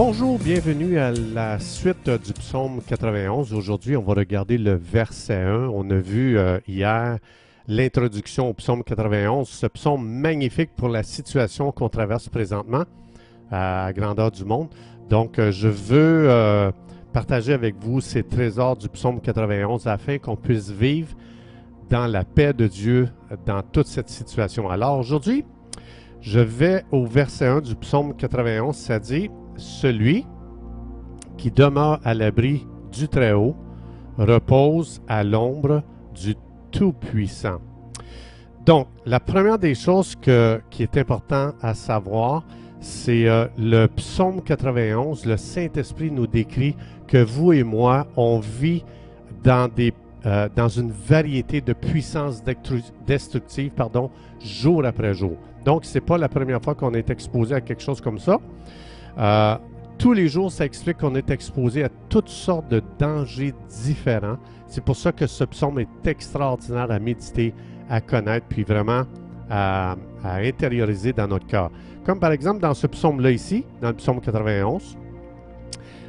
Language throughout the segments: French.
Bonjour, bienvenue à la suite du psaume 91. Aujourd'hui, on va regarder le verset 1. On a vu euh, hier l'introduction au psaume 91, ce psaume magnifique pour la situation qu'on traverse présentement à grandeur du monde. Donc, euh, je veux euh, partager avec vous ces trésors du psaume 91 afin qu'on puisse vivre dans la paix de Dieu dans toute cette situation. Alors, aujourd'hui, je vais au verset 1 du psaume 91, ça dit celui qui demeure à l'abri du Très-Haut repose à l'ombre du Tout-Puissant. Donc, la première des choses qui est important à savoir, c'est euh, le psaume 91. Le Saint-Esprit nous décrit que vous et moi, on vit dans, euh, une variété de puissances destructives pardon, jour après jour. Donc, ce n'est pas la première fois qu'on est exposé à quelque chose comme ça. Euh, tous les jours, ça explique qu'on est exposé à toutes sortes de dangers différents. C'est pour ça que ce psaume est extraordinaire à méditer, à connaître, puis vraiment à, intérioriser dans notre cœur. Comme par exemple dans ce psaume-là ici, dans le psaume 91,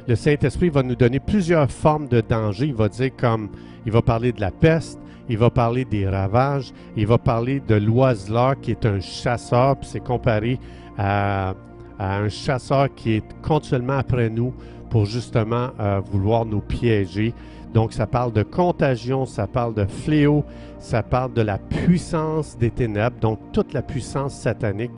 le Saint-Esprit va nous donner plusieurs formes de dangers. Il va dire comme, il va parler de la peste, il va parler des ravages, il va parler de l'oiseleur qui est un chasseur, puis c'est comparé à à un chasseur qui est continuellement après nous pour justement euh, vouloir nous piéger. Donc ça parle de contagion, ça parle de fléau, ça parle de la puissance des ténèbres, donc toute la puissance satanique.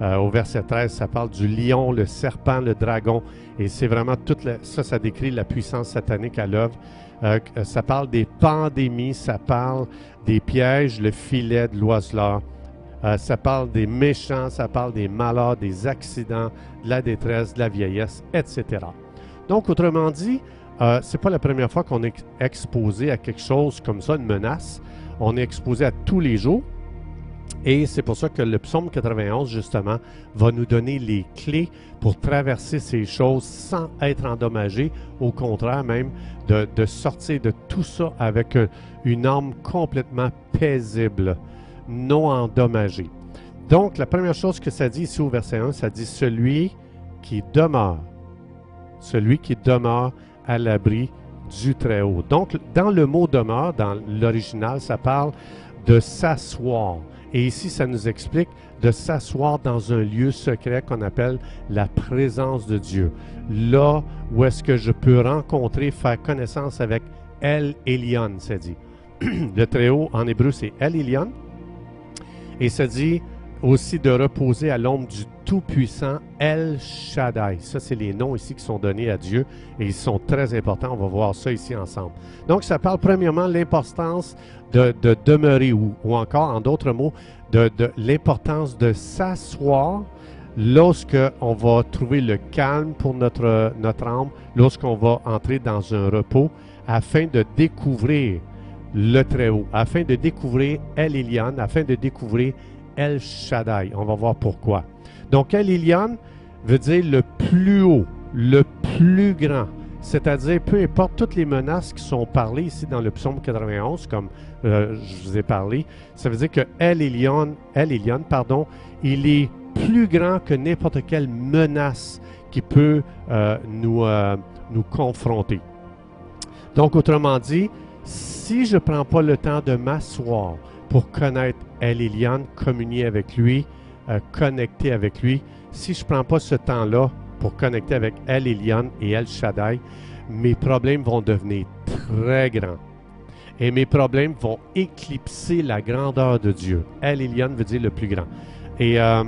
Euh, au verset 13, ça parle du lion, le serpent, le dragon, et c'est vraiment tout ça, ça décrit la puissance satanique à l'œuvre. Euh, ça parle des pandémies, ça parle des pièges, le filet de l'oiseleur. Euh, ça parle des méchants, ça parle des malheurs, des accidents, de la détresse, de la vieillesse, etc. Donc, autrement dit, euh, ce n'est pas la première fois qu'on est exposé à quelque chose comme ça, une menace. On est exposé à tous les jours. Et c'est pour ça que le psaume 91, justement, va nous donner les clés pour traverser ces choses sans être endommagé. Au contraire, même, de, sortir de tout ça avec une âme complètement paisible non endommagé. Donc, la première chose que ça dit ici au verset 1, ça dit celui qui demeure, celui qui demeure à l'abri du Très-Haut. Donc, dans le mot demeure, dans l'original, ça parle de s'asseoir. Et ici, ça nous explique de s'asseoir dans un lieu secret qu'on appelle la présence de Dieu. Là où est-ce que je peux rencontrer, faire connaissance avec El Elyon, ça dit. Le Très-Haut en hébreu, c'est El Elyon. Et ça dit aussi de reposer à l'ombre du Tout-Puissant El Shaddai. Ça, c'est les noms ici qui sont donnés à Dieu et ils sont très importants. On va voir ça ici ensemble. Donc, ça parle premièrement l'importance de, demeurer ou, ou, encore, en d'autres mots, de, de l'importance de s'asseoir lorsque on va trouver le calme pour notre, notre âme, lorsqu'on va entrer dans un repos, afin de découvrir le Très-Haut, afin de découvrir El Elyon, afin de découvrir El Shaddai. On va voir pourquoi. Donc, El Elyon veut dire le plus haut, le plus grand. C'est-à-dire, peu importe toutes les menaces qui sont parlées ici dans le psaume 91, comme euh, je vous ai parlé, ça veut dire que El Elyon, El pardon, il est plus grand que n'importe quelle menace qui peut euh, nous, euh, nous confronter. Donc, autrement dit, si je ne prends pas le temps de m'asseoir pour connaître El Elyon, communier avec lui, euh, connecter avec lui, si je ne prends pas ce temps-là pour connecter avec El Elyon et El Shaddai, mes problèmes vont devenir très grands. Et mes problèmes vont éclipser la grandeur de Dieu. El Elyon veut dire le plus grand. Et euh,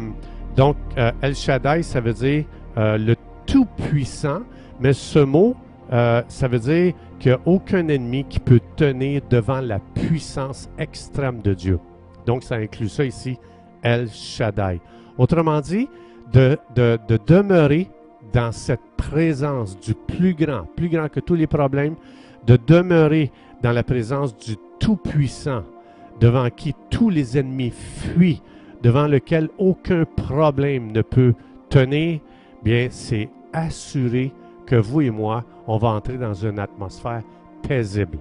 donc, euh, El Shaddai, ça veut dire le tout-puissant, mais ce mot, ça veut dire qu'il n'y a aucun ennemi qui peut tenir devant la puissance extrême de Dieu. Donc, ça inclut ça ici, El Shaddai. Autrement dit, de, de, demeurer dans cette présence du plus grand, plus grand que tous les problèmes, de demeurer dans la présence du Tout-Puissant, devant qui tous les ennemis fuient, devant lequel aucun problème ne peut tenir, bien, c'est assuré que vous et moi, on va entrer dans une atmosphère paisible.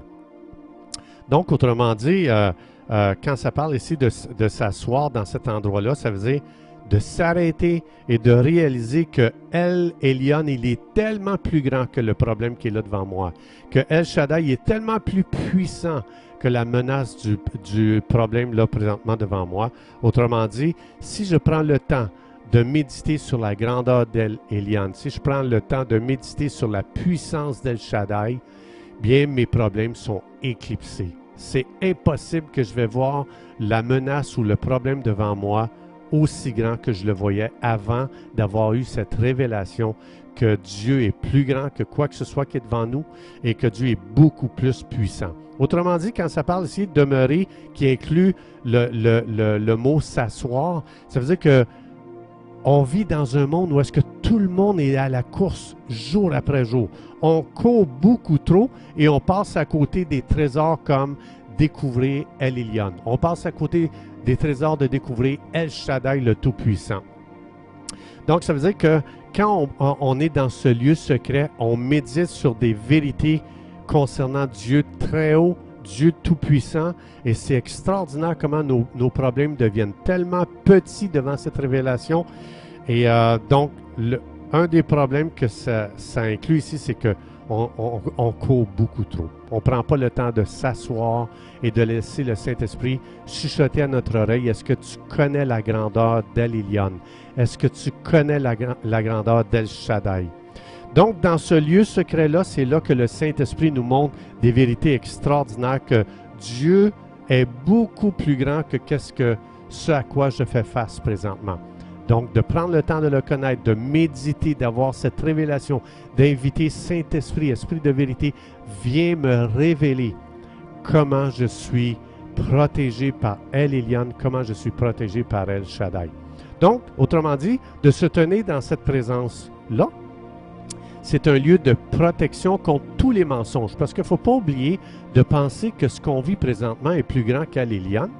Donc, autrement dit, euh, euh, quand ça parle ici de, s'asseoir dans cet endroit-là, ça veut dire de s'arrêter et de réaliser que El Elyon, il est tellement plus grand que le problème qui est là devant moi, que El Shaddai est tellement plus puissant que la menace du, du problème là présentement devant moi. Autrement dit, si je prends le temps de méditer sur la grandeur d'El Elyon, si je prends le temps de méditer sur la puissance d'El Shaddai, bien mes problèmes sont éclipsés. C'est impossible que je vais voir la menace ou le problème devant moi aussi grand que je le voyais avant d'avoir eu cette révélation que Dieu est plus grand que quoi que ce soit qui est devant nous et que Dieu est beaucoup plus puissant. Autrement dit, quand ça parle ici de demeurer, qui inclut le, le, le, mot s'asseoir, ça veut dire que on vit dans un monde où est-ce que tout le monde est à la course jour après jour. On court beaucoup trop et on passe à côté des trésors comme découvrir El Elyon. On passe à côté des trésors de découvrir El Shaddai, le Tout-Puissant. Donc, ça veut dire que quand on, est dans ce lieu secret, on médite sur des vérités concernant Dieu très haut, Dieu Tout-Puissant, et c'est extraordinaire comment nos, problèmes deviennent tellement petits devant cette révélation. Et euh, donc, un des problèmes que ça, ça inclut ici, c'est que on, court beaucoup trop. On ne prend pas le temps de s'asseoir et de laisser le Saint-Esprit chuchoter à notre oreille. Est-ce que tu connais la grandeur d'El Est-ce que tu connais la, la grandeur d'El Shaddai? Donc, dans ce lieu secret-là, c'est là que le Saint-Esprit nous montre des vérités extraordinaires que Dieu est beaucoup plus grand que qu'est-ce que ce à quoi je fais face présentement. Donc, de prendre le temps de le connaître, de méditer, d'avoir cette révélation, d'inviter Saint-Esprit, Esprit de vérité, viens me révéler comment je suis protégé par El Eliane, comment je suis protégé par El Shaddai. Donc, autrement dit, de se tenir dans cette présence-là, c'est un lieu de protection contre tous les mensonges. Parce qu'il ne faut pas oublier de penser que ce qu'on vit présentement est plus grand qu'El Eliane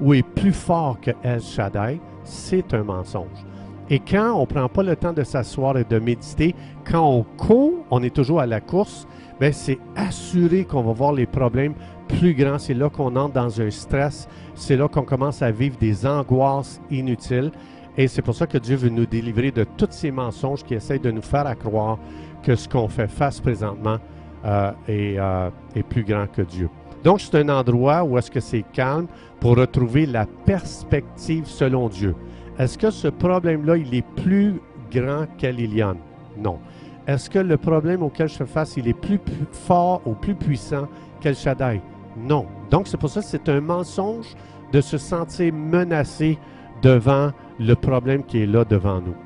ou est plus fort que El Shaddai c'est un mensonge. Et quand on ne prend pas le temps de s'asseoir et de méditer, quand on court, on est toujours à la course, bien c'est assuré qu'on va voir les problèmes plus grands. C'est là qu'on entre dans un stress. C'est là qu'on commence à vivre des angoisses inutiles. Et c'est pour ça que Dieu veut nous délivrer de tous ces mensonges qui essayent de nous faire croire que ce qu'on fait face présentement euh, euh, est plus grand que Dieu. Donc, c'est un endroit où est-ce que c'est calme pour retrouver la perspective selon Dieu. Est-ce que ce problème-là, il est plus grand qu'Alilion? Non. Est-ce que le problème auquel je fais face, il est plus, fort ou plus puissant qu'El Shaddai? Non. Donc, c'est pour ça que c'est un mensonge de se sentir menacé devant le problème qui est là devant nous.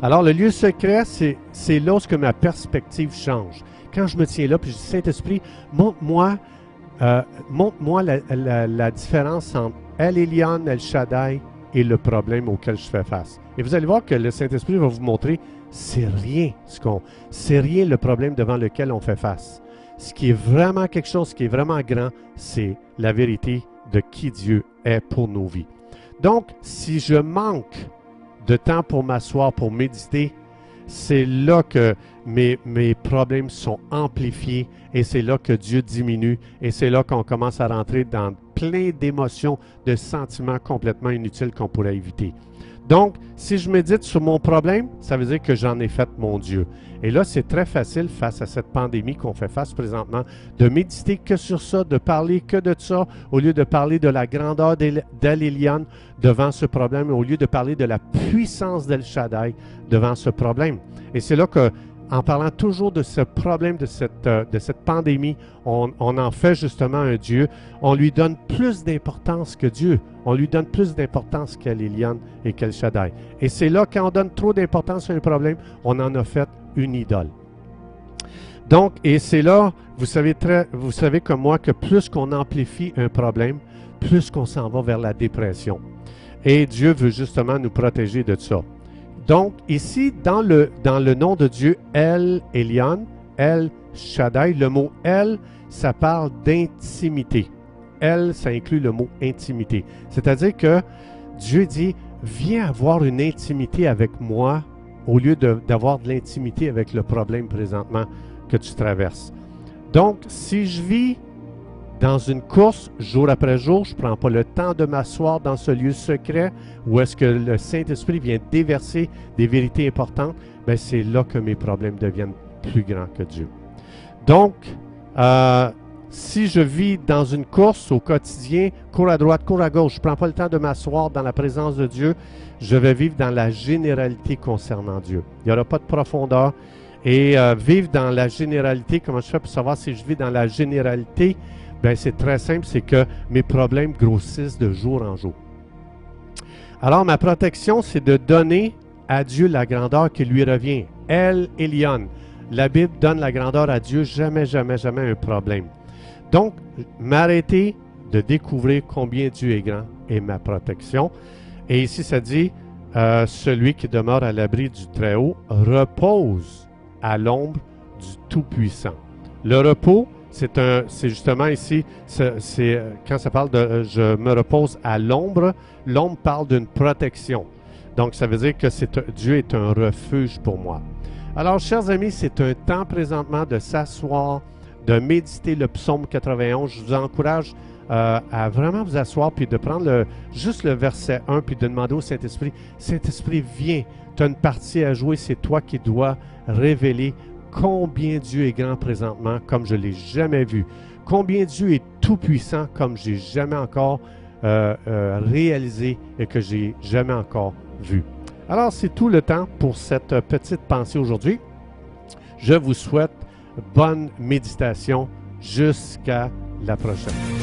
Alors, le lieu secret, c'est là ma perspective change. Quand je me tiens là, puis je dis, Saint-Esprit, montre-moi euh, montre-moi la, différence entre El Elyon, El Shaddai et le problème auquel je fais face. Et vous allez voir que le Saint-Esprit va vous montrer, c'est rien ce qu'on, c'est rien le problème devant lequel on fait face. Ce qui est vraiment quelque chose qui est vraiment grand, c'est la vérité de qui Dieu est pour nos vies. Donc, si je manque de temps pour m'asseoir, pour méditer, c'est là que mes, mes, problèmes sont amplifiés et c'est là que Dieu diminue et c'est là qu'on commence à rentrer dans plein d'émotions, de sentiments complètement inutiles qu'on pourrait éviter. Donc, si je médite sur mon problème, ça veut dire que j'en ai fait mon Dieu. Et là, c'est très facile face à cette pandémie qu'on fait face présentement, de méditer que sur ça, de parler que de ça, au lieu de parler de la grandeur d'El devant ce problème, au lieu de parler de la puissance d'El Shaddai devant ce problème. Et c'est là que en parlant toujours de ce problème, de cette, euh, de cette pandémie, on, en fait justement un Dieu. On lui donne plus d'importance que Dieu. On lui donne plus d'importance qu'à Liliane et qu'à Shaddai. Et c'est là, quand on donne trop d'importance à un problème, on en a fait une idole. Donc, et c'est là, vous savez, très, vous savez comme moi que plus qu'on amplifie un problème, plus qu'on s'en va vers la dépression. Et Dieu veut justement nous protéger de ça. Donc, ici, dans le, nom de Dieu, El Elion, El Shaddai, le mot El, ça parle d'intimité. El, ça inclut le mot intimité. C'est-à-dire que Dieu dit, viens avoir une intimité avec moi au lieu d'avoir de, l'intimité avec le problème présentement que tu traverses. Donc, si je vis dans une course jour après jour, je ne prends pas le temps de m'asseoir dans ce lieu secret où est-ce que le Saint-Esprit vient déverser des vérités importantes, ben c'est là que mes problèmes deviennent plus grands que Dieu. Donc, euh, si je vis dans une course au quotidien, cours à droite, cours à gauche, je ne prends pas le temps de m'asseoir dans la présence de Dieu, je vais vivre dans la généralité concernant Dieu. Il n'y aura pas de profondeur. Et euh, vivre dans la généralité, comment je fais pour savoir si je vis dans la généralité? Ben, c'est très simple, c'est que mes problèmes grossissent de jour en jour. Alors, ma protection, c'est de donner à Dieu la grandeur qui lui revient. Elle, Elion. La Bible donne la grandeur à Dieu, jamais, jamais, jamais un problème. Donc, m'arrêter de découvrir combien Dieu est grand et ma protection. Et ici, ça dit, euh, celui qui demeure à l'abri du Très-Haut repose à l'ombre du Tout-Puissant. Le repos, c'est c'est justement ici, c'est quand ça parle de euh, je me repose à l'ombre, l'ombre parle d'une protection. Donc, ça veut dire que c'est, Dieu est un refuge pour moi. Alors, chers amis, c'est un temps présentement de s'asseoir, de méditer le psaume 91. Je vous encourage euh, à vraiment vous asseoir puis de prendre juste le verset 1 puis de demander au Saint-Esprit, Saint-Esprit, viens, tu as une partie à jouer, c'est toi qui dois révéler combien Dieu est grand présentement comme je ne l'ai jamais vu, combien Dieu est tout-puissant comme j'ai jamais encore euh, euh, réalisé et que j'ai jamais encore vu. Alors, c'est tout le temps pour cette petite pensée aujourd'hui. Je vous souhaite bonne méditation jusqu'à la prochaine.